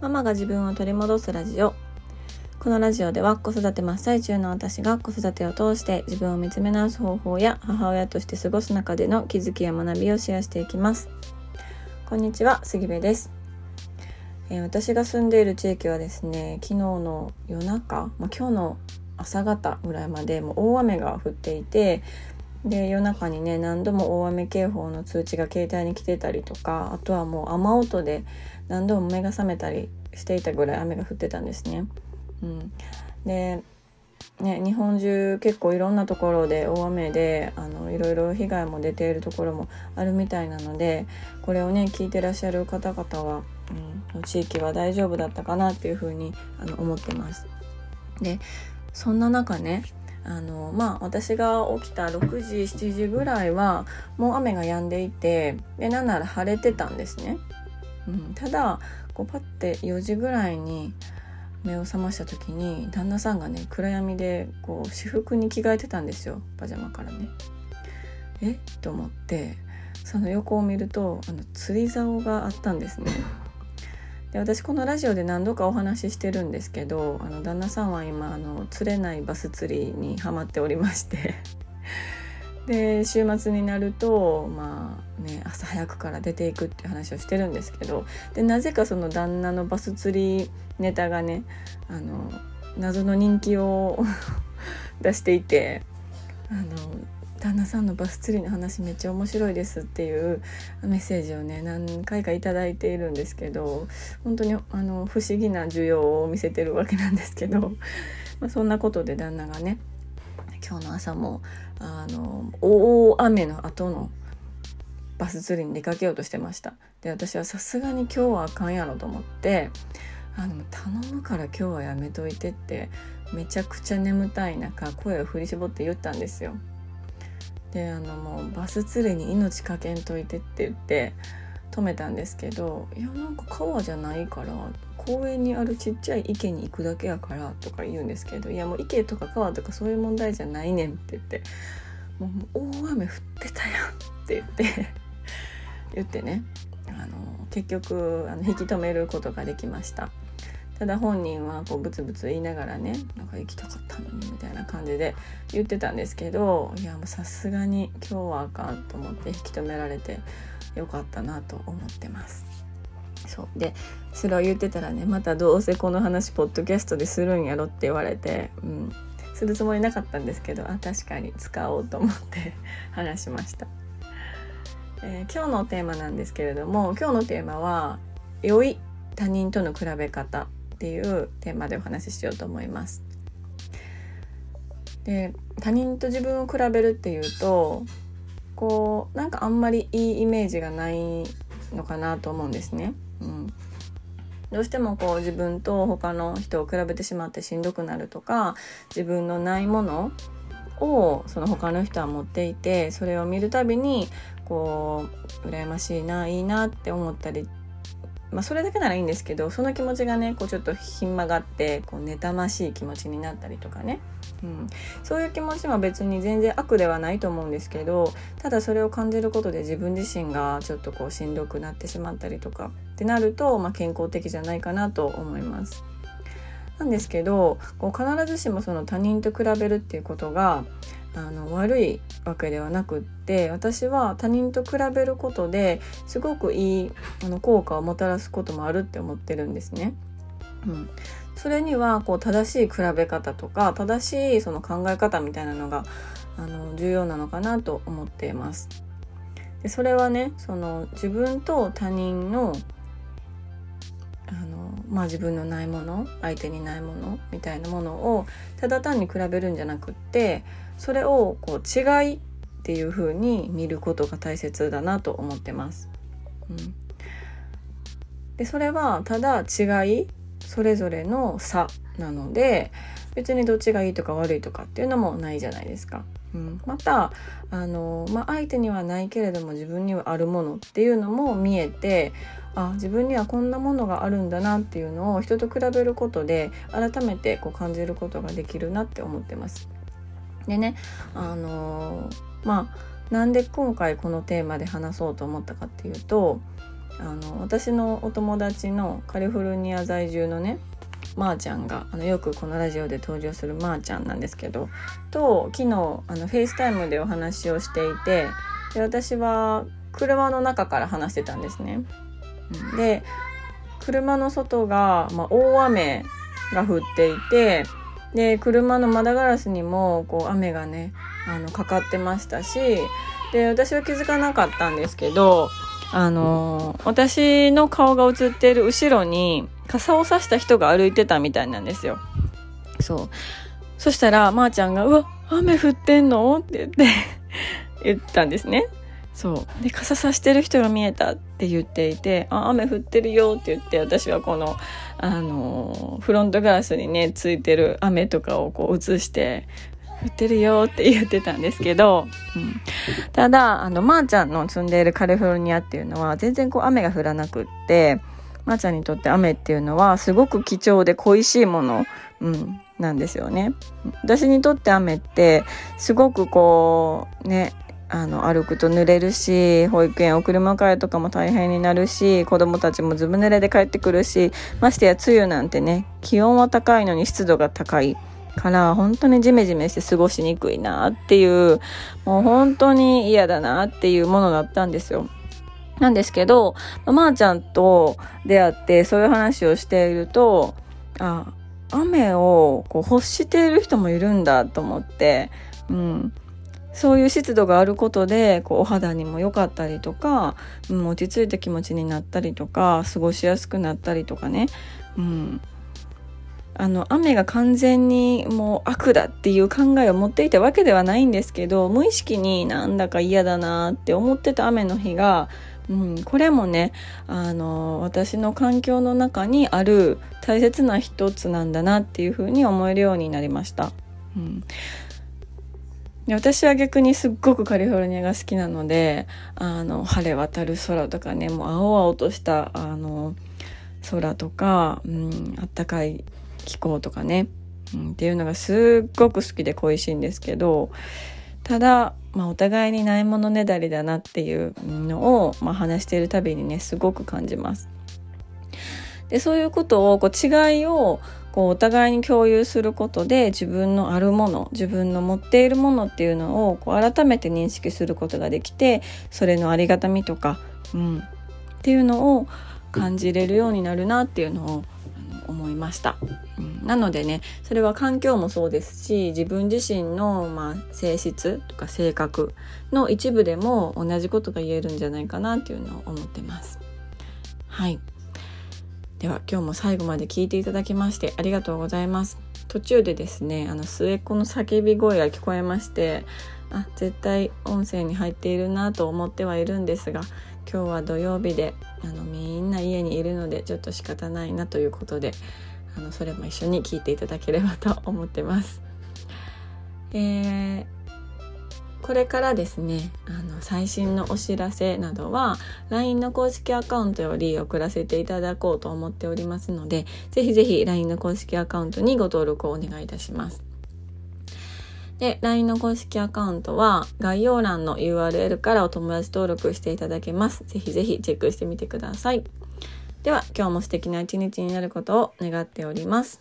ママが自分を取り戻すラジオ。このラジオでは子育て真っ最中の私が子育てを通して自分を見つめ直す方法や母親として過ごす中での気づきや学びをシェアしていきます。こんにちは杉部です。えー、私が住んでいる地域はですね昨日の夜中、まあ、今日の朝方ぐらいまでもう大雨が降っていてで夜中にね何度も大雨警報の通知が携帯に来てたりとかあとはもう雨音で何度も目が覚めたりしていたぐらい雨が降ってたんですね。うん、でね、日本中結構いろんなところで大雨であのいろいろ被害も出ているところもあるみたいなのでこれをね聞いてらっしゃる方々は、うん、地域は大丈夫だったかなっていうふうにあの思ってます。でそんな中ねあのまあ私が起きた6時7時ぐらいはもう雨が止んでいてでなんなら晴れてたんですね。うん、ただこうパッて4時ぐらいに目を覚ました時に旦那さんがね暗闇でこう私服に着替えてたんですよパジャマからね。え？と思ってその横を見るとあの釣り竿があったんですね。で私このラジオで何度かお話ししてるんですけどあの旦那さんは今あの釣れないバス釣りにハマっておりまして。で週末になるとまあね朝早くから出ていくっていう話をしてるんですけど。でなぜかその旦那のバス釣りネタがねあの謎の人気を 出していてあの旦那さんのバス釣りの話めっちゃ面白いですっていうメッセージをね何回か頂いているんですけど本当にあの不思議な需要を見せてるわけなんですけど、まあ、そんなことで旦那がね今日の朝もあの大雨の後のバス釣りに出かけようとしてました。で私はさすがに今日はあかんやろと思ってあの頼むから今日はやめといてってめちゃくちゃ眠たい中声を振り絞って言ったんですよ。であのもうバス釣りに命かけんといてって言って止めたんですけどいやなんか川じゃないから公園にあるちっちゃい池に行くだけやからとか言うんですけどいやもう池とか川とかそういう問題じゃないねんって言ってもう大雨降ってたやんって言って 言ってねあの結局あの引き止めることができました。ただ本人はこうブツブツ言いながらねなんか行きたかったのにみたいな感じで言ってたんですけどいやもうさすがに今日はあかんと思って引き止められてよかったなと思ってます。そう。でそれを言ってたらねまたどうせこの話ポッドキャストでするんやろって言われて、うん、するつもりなかったんですけどあ確かに。使おうと思って 話しました、えー、今日のテーマなんですけれども今日のテーマは「良い他人との比べ方」っていうテーマでお話ししようと思います。で他人と自分を比べるっていうとこうなんかあんまりいいイメージがないのかなと思うんですね。うん、どうしてもこう自分と他の人を比べてしまってしんどくなるとか自分のないものをその他の人は持っていてそれを見るたびにこう羨ましいないいなって思ったりまあ、それだけならいいんですけどその気持ちがねこうちょっとひん曲がってこう妬ましい気持ちになったりとかね、うん、そういう気持ちも別に全然悪ではないと思うんですけどただそれを感じることで自分自身がちょっとこうしんどくなってしまったりとかってなると、まあ、健康的じゃないかなと思います。なんですけどこう必ずしもその他人と比べるっていうことがあの悪いわけではなくって私は他人と比べることですごくいいあの効果をもたらすこともあるって思ってるんですね。うん、それにはこう正しい比べ方とか正しいその考え方みたいなのがあの重要なのかなと思っています。でそれはねその自分と他人の、まあ、自分のないもの相手にないものみたいなものをただ単に比べるんじゃなくってそれをこう違いっていう風に見ることが大切だなと思ってます。うん、でそれはただ違いそれぞれの差なので別にどっちがいいとか悪いとかっていうのもないじゃないですか。うん、またあの、まあ、相手にはないけれども自分にはあるものっていうのも見えてあ自分にはこんなものがあるんだなっていうのを人と比べることで改めてこう感じることができるなって思ってます。でねあのまあなんで今回このテーマで話そうと思ったかっていうとあの私のお友達のカリフォルニア在住のね、まーちゃんがあのよくこのラジオで登場するまーちゃんなんですけどと昨日あの FaceTime でお話をしていてで私は車の中から話してたんですね。で車の外が、まあ、大雨が降っていてで車の窓ガラスにもこう雨がねあのかかってましたしで私は気づかなかったんですけどあの私の顔が映っている後ろに傘を差した人が歩いてたみたいなんですよ。そうそしたらまー、あ、ちゃんが「うわ雨降ってんの?」って言って言ったんですね。そうで傘さしてる人が見えたって言っていて「あ雨降ってるよ」って言って私はこのあのフロントガラスにねついてる雨とかをこう映して「降ってるよ」って言ってたんですけど、うん、ただあのまー、あ、ちゃんの住んでいるカリフォルニアっていうのは全然こう雨が降らなくってまー、あ、ちゃんにとって雨っていうのはすごく貴重で恋しいもの、うん、なんですよね。私にとって雨ってすごくこうねあの歩くと濡れるし保育園送り迎えとかも大変になるし子供たちもずぶ濡れで帰ってくるしましてや梅雨なんてね気温は高いのに湿度が高いから本当にジメジメして過ごしにくいなっていうもう本当に嫌だなっていうものだったんですよ。なんですけどまー、あ、ちゃんと出会ってそういう話をしているとあ雨をこう欲している人もいるんだと思って、うん、そういう湿度があることでこうお肌にも良かったりとか、うん、落ち着いた気持ちになったりとか過ごしやすくなったりとかね、うん、あの雨が完全にもう悪だっていう考えを持っていたわけではないんですけど無意識になんだか嫌だなって思ってた雨の日が、うん、これもねあの私の環境の中にある大切な一つなんだなっていうふうに思えるようになりました。うん。で私は逆にすっごくカリフォルニアが好きなのであの晴れ渡る空とかねもう青々としたあの空とか、うん、あったかい気候とかね、うん、っていうのがすっごく好きで恋しいんですけどただ、まあ、お互いにないものねだりだなっていうのを、まあ、話しているたびにねすごく感じます。でそういうことをこう違いをこうお互いに共有することで自分のあるもの自分の持っているものっていうのをこう改めて認識することができてそれのありがたみとか、うん、っていうのを感じれるようになるなっていうのを思いました、うん、なのでねそれは環境もそうですし自分自身の、まあ、性質とか性格の一部でも同じことが言えるんじゃないかなっていうのを思ってます。はいでは今日も最後まで聞いていただきましてありがとうございます途中でですねあの末っ子の叫び声が聞こえましてあ絶対音声に入っているなと思ってはいるんですが今日は土曜日であのみんな家にいるのでちょっと仕方ないなということであのそれも一緒に聞いていただければと思ってます。えーこれからですねあの最新のお知らせなどは LINE の公式アカウントより送らせていただこうと思っておりますのでぜひぜひ LINE の公式アカウントにご登録をお願いいたします。で、LINE の公式アカウントは概要欄の URL からお友達登録していただけます。ぜひぜひチェックしてみてください。では、今日も素敵な一日になることを願っております。